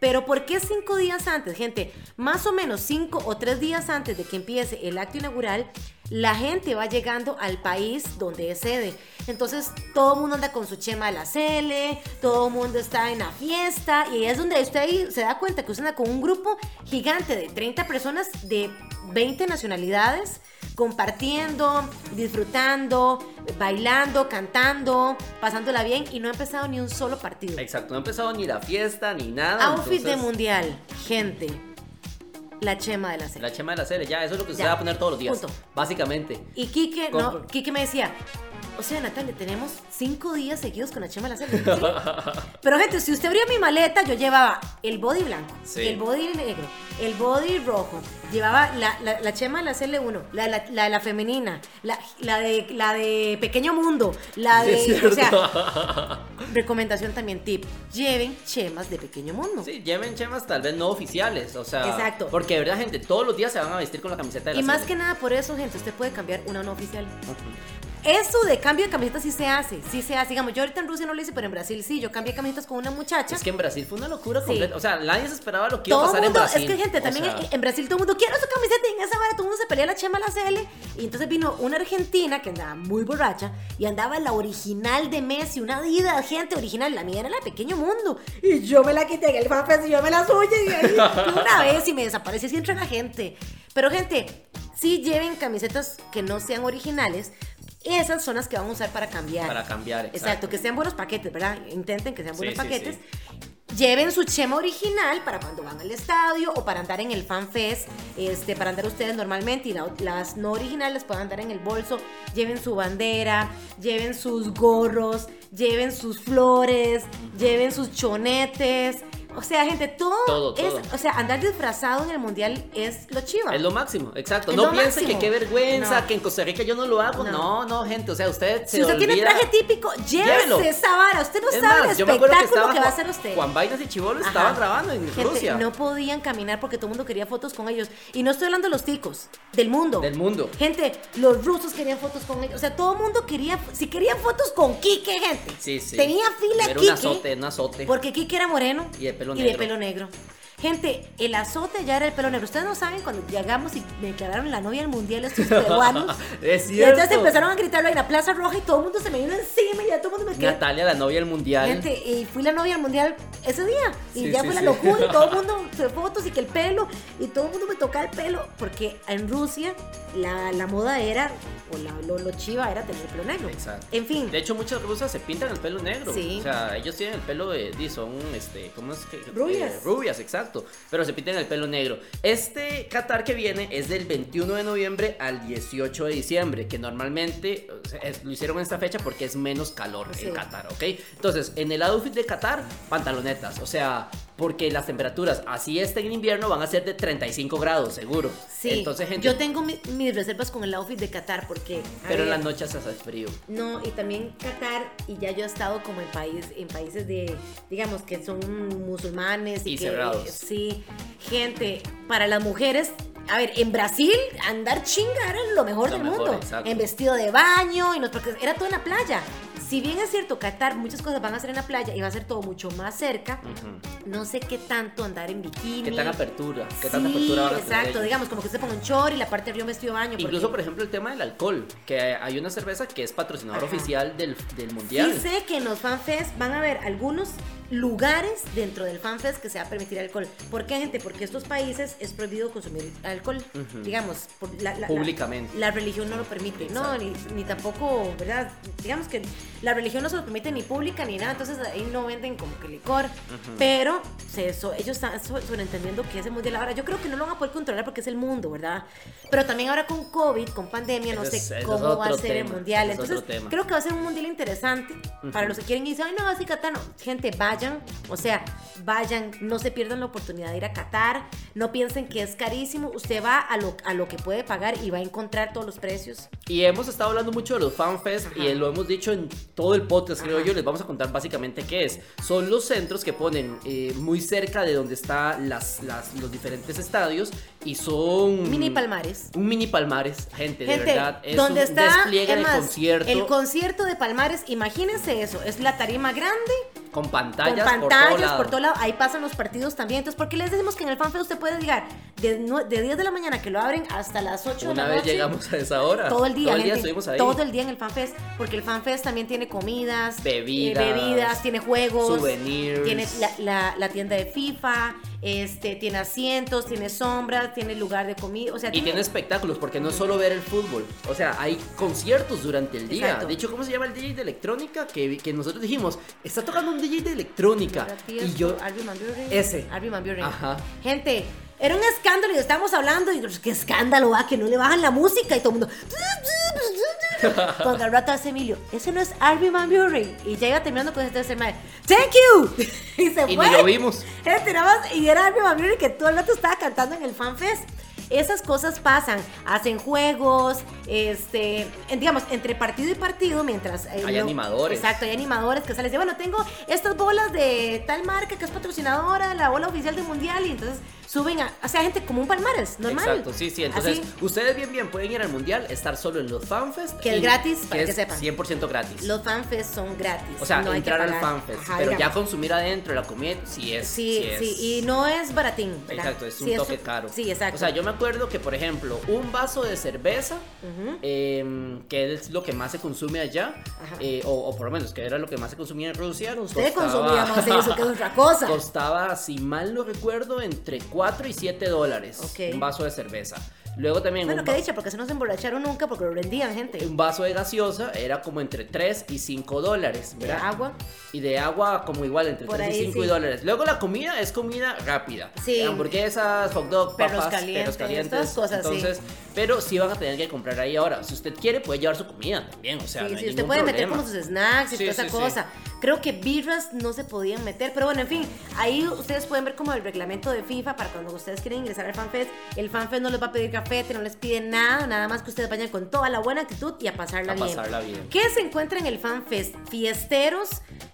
Pero ¿por qué cinco días antes, gente? Más o menos cinco o tres días antes de que empiece el acto inaugural, la gente va llegando al país donde es sede. Entonces todo el mundo anda con su chema de la Cele, todo el mundo está en la fiesta y es donde usted ahí se da cuenta que usted anda con un grupo gigante de 30 personas de 20 nacionalidades compartiendo, disfrutando, bailando, cantando, pasándola bien y no ha empezado ni un solo partido. Exacto, no ha empezado ni la fiesta ni nada. Outfit de mundial, gente. La chema de la Cele. La chema de la serie, ya, eso es lo que se Ya, va a poner todos los días. punto. Básicamente. Y Quique, no, Quique me decía, o sea, Natalia, tenemos cinco días seguidos con la chema de la Cele. Sí. Pero gente, si usted abría mi maleta, yo llevaba el body blanco, Sí. el body negro, el body rojo, llevaba la, la, la chema de la CL1, la, la, la, la femenina, la, la, de, la de Pequeño Mundo, la Sí, de... es o sea, recomendación también, tip, lleven chemas de Pequeño Mundo. Sí, lleven chemas tal vez no oficiales, o sea, Exacto. porque de verdad gente todos los días se van a vestir con la camiseta de la Y más que nada por eso, gente, usted puede cambiar una no oficial. Eso de cambio de camisetas sí se hace, sí se hace. Digamos, yo ahorita en Rusia no lo hice, pero en Brasil sí. Yo cambié camisetas con una muchacha. Es que en Brasil fue una locura Sí. completa. O sea, nadie se esperaba lo que iba a pasar mundo, en Brasil. es que gente, O también sea, en- en Brasil todo el mundo quiere su camiseta y en esa hora todo el mundo se pelea la chema la CL. Y entonces vino una argentina que andaba muy borracha y andaba la original de Messi, una Adidas, gente original. La mía era la de Pequeño Mundo. Y yo me la quité en el fanfest y yo me la suya y ahí una vez y me desaparecí así entre la gente. Pero gente, sí lleven camisetas que no sean originales. Esas son las que van a usar para cambiar. Para cambiar, Exacto, exacto. que sean buenos paquetes, ¿verdad? Intenten que sean Sí, buenos sí, paquetes. sí. Lleven su chema original para cuando van al estadio o para andar en el fanfest, este, para andar ustedes normalmente y la- las no originales puedan andar en el bolso. Lleven su bandera, lleven sus gorros, lleven sus flores, lleven sus chonetes. O sea, gente, todo, Todo, es, todo. o sea, andar disfrazado en el mundial es lo chiva. Es lo máximo, exacto. Es no piensen máximo. que qué vergüenza, No. que en Costa Rica yo no lo hago. No. No, no, gente. O sea, usted se si usted tiene olvida- traje típico, llévese esa vara. Usted no Es sabe más, el que espectáculo que, va a hacer usted. Juan Vainas y Chivolo Ajá. estaban grabando en Gente, Rusia. No podían caminar porque todo el mundo quería fotos con ellos. Y no estoy hablando de los ticos, del mundo. Del mundo. Gente, los rusos querían fotos con ellos. O sea, todo el mundo quería. Si querían fotos con Quique, gente. Sí, sí. Tenía fila Era un azote, un azote. Porque Quique era moreno. Y de pelo Y de pelo negro. Gente, el azote ya era el pelo negro. Ustedes no saben cuando llegamos y me declararon la novia del mundial estos peruanos. Es Y entonces cierto. empezaron a gritarlo en la Plaza Roja y todo el mundo se me vino encima y ya todo el mundo me quedó. Natalia, la novia del mundial. Gente, y fui la novia al mundial ese día. Y Sí, ya sí, fue la sí. locura y todo el mundo se fotos y que el pelo. Y todo el mundo me tocaba el pelo. Porque en Rusia la, la moda era, o la, lo, lo chiva era tener el pelo negro. Exacto. En fin. De hecho, muchas rusas se pintan el pelo negro. Sí. O sea, ellos tienen el pelo de. son, este, ¿cómo es que? Rubias. eh, rubias, exacto. Pero se pintan el pelo negro. Este Qatar que viene es del 21 de noviembre al 18 de diciembre. Que normalmente o sea, es- lo hicieron en esta fecha porque es menos calor Sí. en Qatar, ¿ok? Entonces, en el outfit de Qatar, pantalonetas. O sea, porque las temperaturas, así estén en invierno, van a ser de 35 grados, seguro. Sí, Entonces, gente. yo tengo mi- mis reservas con el outfit de Qatar porque... Pero en las noches hace frío. No, y también Qatar, y ya yo he estado como en, país, en países de, digamos, que son musulmanes y, Y que, cerrados. sí, gente, para las mujeres, a ver, en Brasil, andar chinga era lo mejor Lo del mejor, mundo. exacto. En vestido de baño, y no, porque era todo en la playa. Si bien es cierto, Qatar, muchas cosas van a ser en la playa y va a ser todo mucho más cerca, no sé qué tanto andar en bikini. ¿Qué tan apertura? ¿Qué tanta sí, apertura van a tener exacto, ellos? digamos, como que se ponga un short y la parte de arriba un vestido de baño. Incluso, porque- por ejemplo, el tema del alcohol, que hay una cerveza que es patrocinador Ajá. oficial del, del mundial. Sí sé que en los fanfest van a haber algunos lugares dentro del fanfest que se va a permitir alcohol. ¿Por qué, gente? Porque estos países es prohibido consumir alcohol, Ujú. digamos, por la, la- la- Públicamente. La, religión no lo permite, no, ni, ni tampoco, ¿verdad? Digamos que la religión no se lo permite ni pública ni nada, entonces ahí no venden como que licor, pero se, so- ellos están so- sobreentendiendo que ese mundial ahora, yo creo que no lo van a poder controlar porque es el mundo, ¿verdad? Pero también ahora con COVID, con pandemia, no sé es- cómo va a ser el tema, mundial, ese es entonces creo que va a ser un mundial interesante para los que quieren dicen, ay, no, así Qatar, no. Gente, vayan, o sea, vayan, no se pierdan la oportunidad de ir a Qatar, no piensen que es carísimo, usted va a lo, a lo que puede pagar y va a encontrar todos los precios. Y hemos estado hablando mucho de los fanfest Ajá. y lo hemos dicho en todo el podcast, creo Ajá. yo. Les vamos a contar básicamente qué es. Son los centros que ponen eh, muy cerca de donde están las, las- los diferentes estadios y son. Mini Palmares. Un mini Palmares, gente, de verdad. Es donde un está despliegue es de concierto el concierto de Palmares, imagínense eso, es la tarima grande con pantallas, con pantallas por todo, por todo lado. Ahí pasan los partidos también. Entonces, ¿por qué les decimos que en el FanFest usted puede llegar de, de 10 de la mañana que lo abren hasta las 8 de Una la vez noche? llegamos a esa hora. Todo el día, Todo el día estuvimos ahí. Todo el día en el FanFest, porque el FanFest también tiene comidas, Bebidas, eh, bebidas, tiene juegos, souvenirs. tiene la, la- la tienda de FIFA, este, tiene asientos, tiene sombras, tiene lugar de comida, o sea, Y tiene espectáculos, porque no es solo ver el fútbol. O sea, hay conciertos durante el día. Exacto. De hecho, ¿cómo se llama el DJ de electrónica? Que, que nosotros dijimos, está tocando un DJ de electrónica. Y yo, Arby. Ese. Arby. Ajá. Gente, era un escándalo y estábamos hablando y qué escándalo, va, que no le bajan la música y todo el mundo. Cuando al rato hace Emilio, ese no es Arby Van Buren. Y ya iba terminando con este madre. Thank you. y se y fue. ni lo vimos. Y era Arby Van Buren que todo el rato estaba cantando en el FanFest. Esas cosas pasan, hacen juegos, este, digamos, entre partido y partido, mientras... eh, Hay animadores. Exacto, hay animadores que salen y bueno, tengo estas bolas de tal marca que es patrocinadora, la bola oficial del mundial, y entonces suben a, o sea, gente como un palmares, normal. Exacto, sí, sí. Entonces, Así, ustedes bien, bien pueden ir al mundial, estar solo en los fanfest. Que es gratis, para que es sepan. 100% gratis. los fanfests son gratis. o sea, no que entrar al fanfest. Ajá, pero ya consumir adentro la comida, sí es. Sí, es- sí, y no es baratín. ¿verdad? Exacto, es un Sí, toque caro. Sí, exacto. O sea, yo me acuerdo que, por ejemplo, un vaso de cerveza, Ujú. em, que es lo que más se consume allá, eh, o, o por lo menos que era lo que más se consumía en Rusia. Eso que es otra cosa. Costaba, si mal no recuerdo, entre 4 y 7 dólares Ok. un vaso de cerveza. Luego también Bueno, va- dicha, porque se no se emborracharon nunca porque lo rendían, gente. un vaso de gaseosa era como entre 3 y 5 dólares, De ¿verdad? agua. Y de agua como igual, entre Por 3 y ahí, 5 sí. dólares. Luego la comida es comida rápida. Sí. Hamburguesas, hot dog, Perros papas, calientes, perros calientes. todas cosas, sí. Entonces, pero sí van a tener que comprar ahí ahora. Si usted quiere, puede llevar su comida también. O sea, Sí, no hay sí, usted puede meter problema. como sus snacks y Sí, toda esa sí, sí. cosa. Creo que birras no se podían meter, pero bueno, en fin, ahí ustedes pueden ver como el reglamento de FIFA para cuando ustedes quieren ingresar al FanFest. El FanFest no les va a pedir café, no les pide nada, nada más que ustedes vayan con toda la buena actitud y a pasarla A bien. pasarla bien. ¿Qué se encuentra en el FanFest? Fiesteros,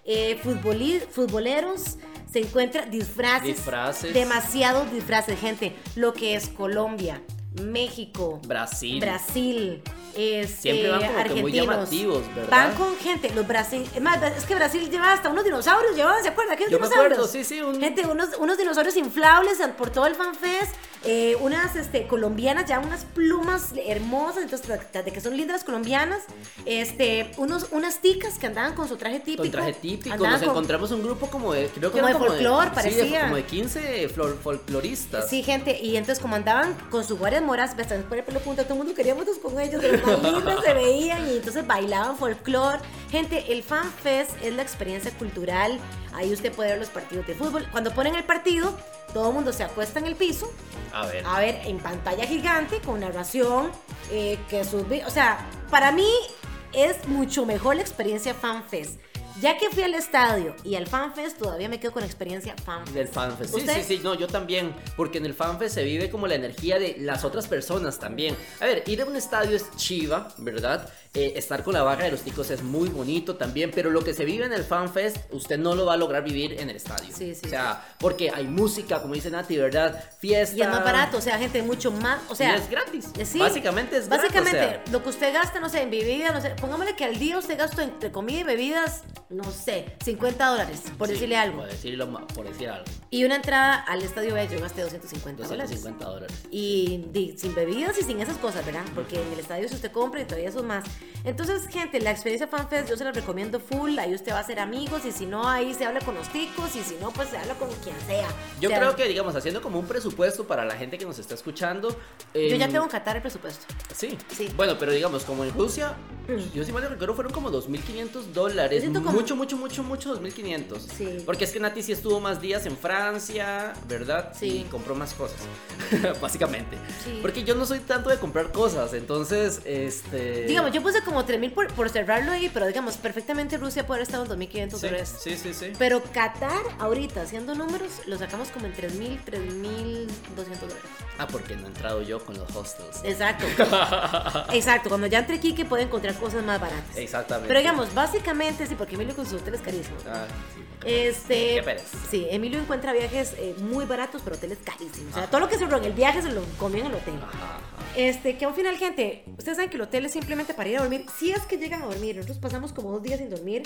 eh, futboleros, se encuentra disfraces. Disfraces. Demasiados disfraces, gente. Lo que es Colombia, México, Brasil. Brasil, este, Siempre van como que muy argentinos. llamativos, ¿verdad? Van con gente, los Brasil, es más, es que Brasil lleva hasta unos dinosaurios, llevaban, ¿se acuerdan? ¿Qué Yo me dinosaurios? acuerdo, sí, sí, un- Gente, unos, unos dinosaurios inflables por todo el fanfest, eh, unas este, colombianas, ya unas plumas hermosas, entonces de que son lindas colombianas, este, unos, unas ticas que andaban con su traje típico. Con traje típico, nos con- encontramos un grupo como de, creo que Como de folclor, sí, de- parecía. como de 15 flor- folcloristas. Sí, gente, y entonces como andaban con sus guardias moras, hasta por el pelo punta, todo el mundo quería fotos con ellos, de lindos se veían y entonces bailaban folclore. Gente, el Fan Fest es la experiencia cultural, ahí usted puede ver los partidos de fútbol. Cuando ponen el partido, todo el mundo se acuesta en el piso A ver. a ver en pantalla gigante con narración, eh, que vi- O sea, para mí es mucho mejor la experiencia Fan Fest. Ya que fui al estadio y al Fan Fest, todavía me quedo con la experiencia Fan Fest. Del fanfest. Sí, ¿Usted? sí, sí, no, yo también. Porque en el fanfest se vive como la energía de las otras personas también. A ver, ir a un estadio es chiva, ¿verdad? Eh, estar con la barra de los ticos es muy bonito también. Pero lo que se vive en el fanfest, usted no lo va a lograr vivir en el estadio. Sí, sí, O sea, porque hay música, como dice Nati, ¿verdad? Fiesta. Y es más barato, o sea, gente, mucho más, o sea... Y es gratis. eh, sí, Básicamente es gratis. Básicamente, o sea. lo que usted gasta, no sé, en bebidas, no sé, pongámosle que al día usted gasta entre comida y bebidas, no sé, 50 dólares, por decirle algo. Por, decirlo, por decir algo. Y una entrada al estadio B, yo gasté 250 dólares. 250 dólares. Y sin bebidas y sin esas cosas, ¿verdad? Porque en el estadio si usted compra y todavía son más. Entonces, gente, la experiencia FanFest yo se la recomiendo full. Ahí usted va a hacer amigos y si no, ahí se habla con los ticos y si no, pues se habla con quien sea. Yo O sea, creo que, digamos, haciendo como un presupuesto para la gente que nos está escuchando. Yo ya em, tengo en Qatar el presupuesto. Sí. Sí. Bueno, pero digamos, como en Rusia, Mm. yo si mal no recuerdo, fueron como 2.500 dólares. Como- Mucho, mucho, mucho, mucho 2.500. Sí. Porque es que Nati sí estuvo más días en Francia, ¿verdad? Sí. Y compró más cosas, básicamente. Sí. Porque yo no soy tanto de comprar cosas, entonces, este... Digamos, yo puse como 3000 por, por cerrarlo ahí, pero digamos, perfectamente Rusia puede haber estado en 2500 Sí, dólares. sí, sí, sí. Pero Qatar, ahorita, haciendo números, lo sacamos como en 3000, 3200 dólares. Ah, porque no he entrado yo con los hostels. Exacto. Exacto. Cuando ya entre aquí, que puede encontrar cosas más baratas. Exactamente. Pero digamos, básicamente, sí, porque Emilio con sus hoteles carísimos. Ah, sí. Este. Qué pereza. Sí, Emilio encuentra viajes eh, muy baratos, pero hoteles carísimos. O sea, Ajá. todo lo que se en el viaje se lo comió en el hotel. Ajá. Este, que al final, gente, ustedes saben que el hotel es simplemente para ir a dormir. Si es que llegan a dormir, nosotros pasamos como dos días sin dormir.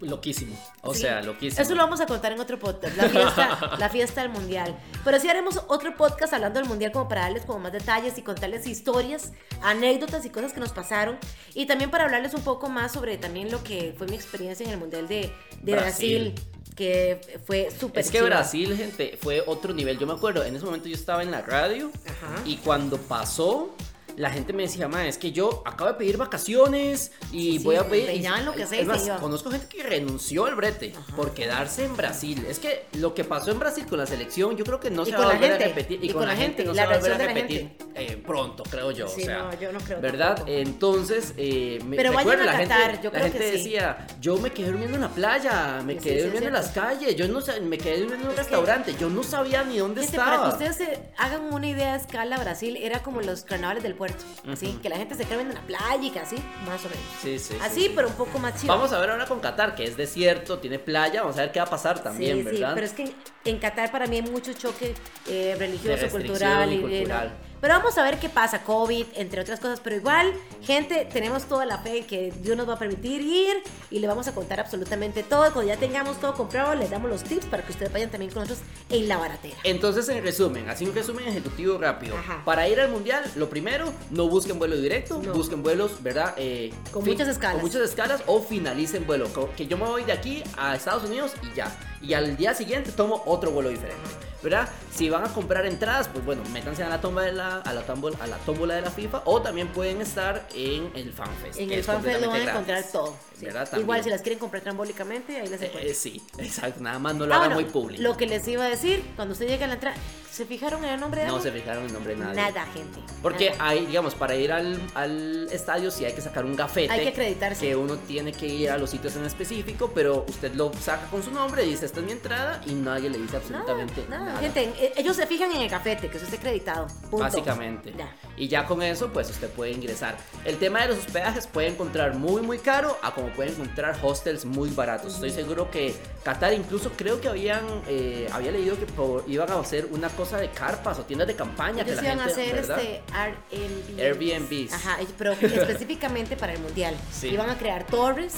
Loquísimo. O Sí. sea, loquísimo. Eso lo vamos a contar en otro podcast, la fiesta, la fiesta del mundial. Pero sí haremos otro podcast hablando del mundial como para darles como más detalles y contarles historias, anécdotas y cosas que nos pasaron. Y también para hablarles un poco más sobre también lo que fue mi experiencia en el mundial de, de Brasil. Brasil. Que fue súper Es que. Brasil, gente, fue otro nivel. Yo me acuerdo, en ese momento yo estaba en la radio Ajá. y cuando pasó, la gente me decía, ma, es que yo acabo de pedir vacaciones y Sí, voy a pedir. y- lo que sea más, conozco gente que renunció al brete por quedarse en Brasil. Es que lo que pasó en Brasil con la selección, yo creo que no se va a la volver gente, a repetir. Y, con, la gente, no la se va a volver a la repetir eh, pronto, creo yo. Sí, o sea, no, yo no creo ¿Verdad? tampoco. Entonces, eh, me Pero vayan a la gente, yo la creo gente que sí. decía, yo me quedé durmiendo en la playa, me quedé durmiendo en las calles, yo no me quedé durmiendo en un restaurante, yo no sabía ni dónde Gente, estaba. para que ustedes se hagan una idea de escala, Brasil era como los carnavales del aeropuerto. Así, que la gente se quede en la playa y que así, más o menos. Sí, sí. Así, sí. pero un poco más chido. Vamos a ver ahora con Qatar, que es desierto, tiene playa, vamos a ver qué va a pasar también, sí, ¿verdad? Sí, pero es que en, en Qatar para mí hay mucho choque eh, religioso, cultural y no. Pero vamos a ver qué pasa, COVID, entre otras cosas. Pero igual, gente, tenemos toda la fe en que Dios nos va a permitir ir y le vamos a contar absolutamente todo. Cuando ya tengamos todo comprado, les damos los tips para que ustedes vayan también con nosotros en la baratera. Entonces, en resumen, así un resumen ejecutivo rápido. Ajá. Para ir al mundial, lo primero, no busquen vuelo directo, No. busquen vuelos, ¿verdad? Eh, Con muchas escalas. Con muchas escalas o finalicen vuelo. Que yo me voy de aquí a Estados Unidos y ya. Y al día siguiente tomo otro vuelo diferente. ¿Verdad? Si van a comprar entradas, pues bueno, métanse a la tómbola de la, a la, tómbola, a la tómbola de la FIFA o también pueden estar en el FanFest. En el es FanFest lo van a encontrar todo. Sí. ¿verdad? Igual, si las quieren comprar trambólicamente, ahí las Eh, encuentran. sí, exacto. Nada más no lo Ah, hagan bueno, muy público. Lo que les iba a decir, cuando usted llega a la entrada, ¿se fijaron en el nombre de No se fijaron el nombre de nadie. Nada, gente. Porque nada. hay, digamos, para ir al, al estadio sí hay que sacar un gafete. Hay que acreditarse. Que uno tiene que ir a los sitios en específico, pero usted lo saca con su nombre, dice esta es mi entrada y nadie le dice absolutamente Nada, nada. nada. Gente, eh, ellos se fijan en el cafete, que eso esté acreditado. Punto. Básicamente. Ya. Y ya con eso, pues usted puede ingresar. El tema de los hospedajes puede encontrar muy, muy caro a como puede encontrar hostels muy baratos. Estoy seguro que Qatar, incluso creo que habían, eh, había leído que por- iban a hacer una cosa de carpas o tiendas de campaña. que Ellos la iban a gente, hacer ¿verdad? este Airbnb. Airbnbs. Ajá, pero específicamente para el mundial. Sí. Iban a crear torres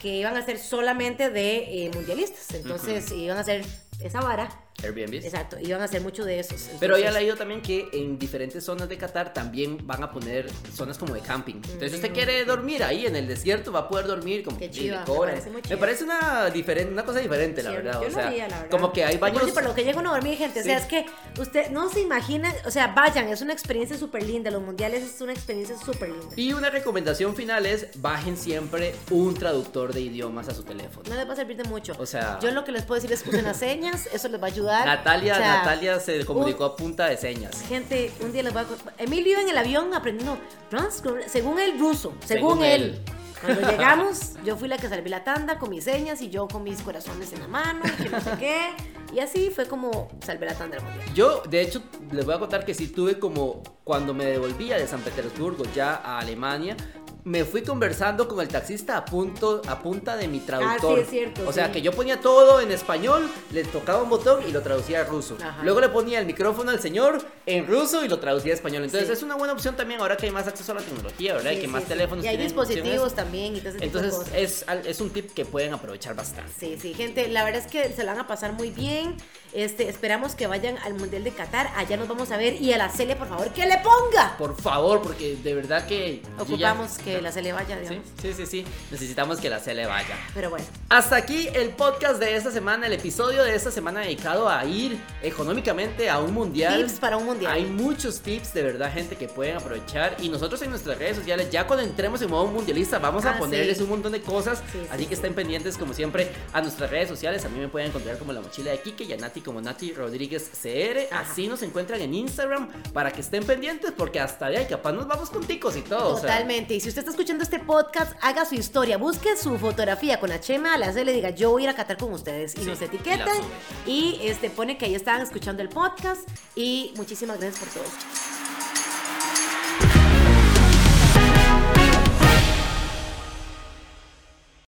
que iban a ser solamente de eh, mundialistas. Entonces iban a hacer esa vara. Airbnbs. Exacto, iban a hacer mucho de esos. Pero ya he Entonces, leído también que en diferentes zonas de Qatar también van a poner zonas como de camping. Entonces, si usted quiere dormir ahí en el desierto, va a poder dormir como Qué y chiva, me parece muy Me chiva. parece una, diferente, una cosa diferente, la Sí, verdad. yo o lo sea, haría, la verdad. como que hay baños. por lo que llego a no dormir, gente. O sea, es que usted no se imagina. O sea, vayan, es una experiencia súper linda. Los mundiales es una experiencia súper linda. Y una recomendación final es bajen siempre un traductor de idiomas a su teléfono. No les va a servir de mucho. O sea- yo lo que les puedo decir es usen las señas, eso les va a ayudar. Natalia, O sea, Natalia se comunicó a punta de señas. Gente, un día les voy a contar. Emilio iba en el avión aprendiendo, según él, ruso, según, Según él. él. Cuando llegamos, yo fui la que salví la tanda con mis señas y yo con mis corazones en la mano, y que no sé qué. Y así fue como salvé la tanda del mundial. Yo, de hecho, les voy a contar que sí tuve como cuando me devolvía de San Petersburgo ya a Alemania. Me fui conversando con el taxista a, punto, a punta de mi traductor. Ah, sí, es cierto, O sea, sí. que yo ponía todo en español, le tocaba un botón y lo traducía a ruso. Ajá. Luego le ponía el micrófono al señor en ruso y lo traducía a español. Entonces Sí. es una buena opción también ahora que hay más acceso a la tecnología, ¿verdad? y que más teléfonos Y hay dispositivos también y todo ese tipo de Entonces cosas. es, es un tip que pueden aprovechar bastante. Sí, sí, gente, la verdad es que se la van a pasar muy bien. Este, esperamos que vayan al Mundial de Qatar. Allá nos vamos a ver. Y a la Cele, por favor, que le ponga. Por favor, porque de verdad que... ya- Ocupamos que la Cele vaya, Sí, digamos. sí, sí, sí. Necesitamos que la le vaya. Pero bueno. Hasta aquí el podcast de esta semana, el episodio de esta semana dedicado a ir económicamente a un mundial. Tips para un mundial. Hay muchos tips de verdad, gente, que pueden aprovechar. Y nosotros en nuestras redes sociales, ya cuando entremos en modo mundialista, vamos a Ah, ponerles sí. un montón de cosas. Sí, sí, así que sí. estén pendientes, como siempre, a nuestras redes sociales. A mí me pueden encontrar como la mochila de Kike y a Nati como Nati Rodríguez CR. Ajá. Así nos encuentran en Instagram para que estén pendientes, porque hasta allá capaz nos vamos con ticos y todo. o sea, Totalmente. Y si usted está escuchando este podcast, haga su historia. Busque su fotografía con la chema, a la le diga, yo voy a ir a Qatar con ustedes. Y Sí, nos etiquetan. Y este pone que ahí estaban escuchando el podcast. Y muchísimas gracias por todo.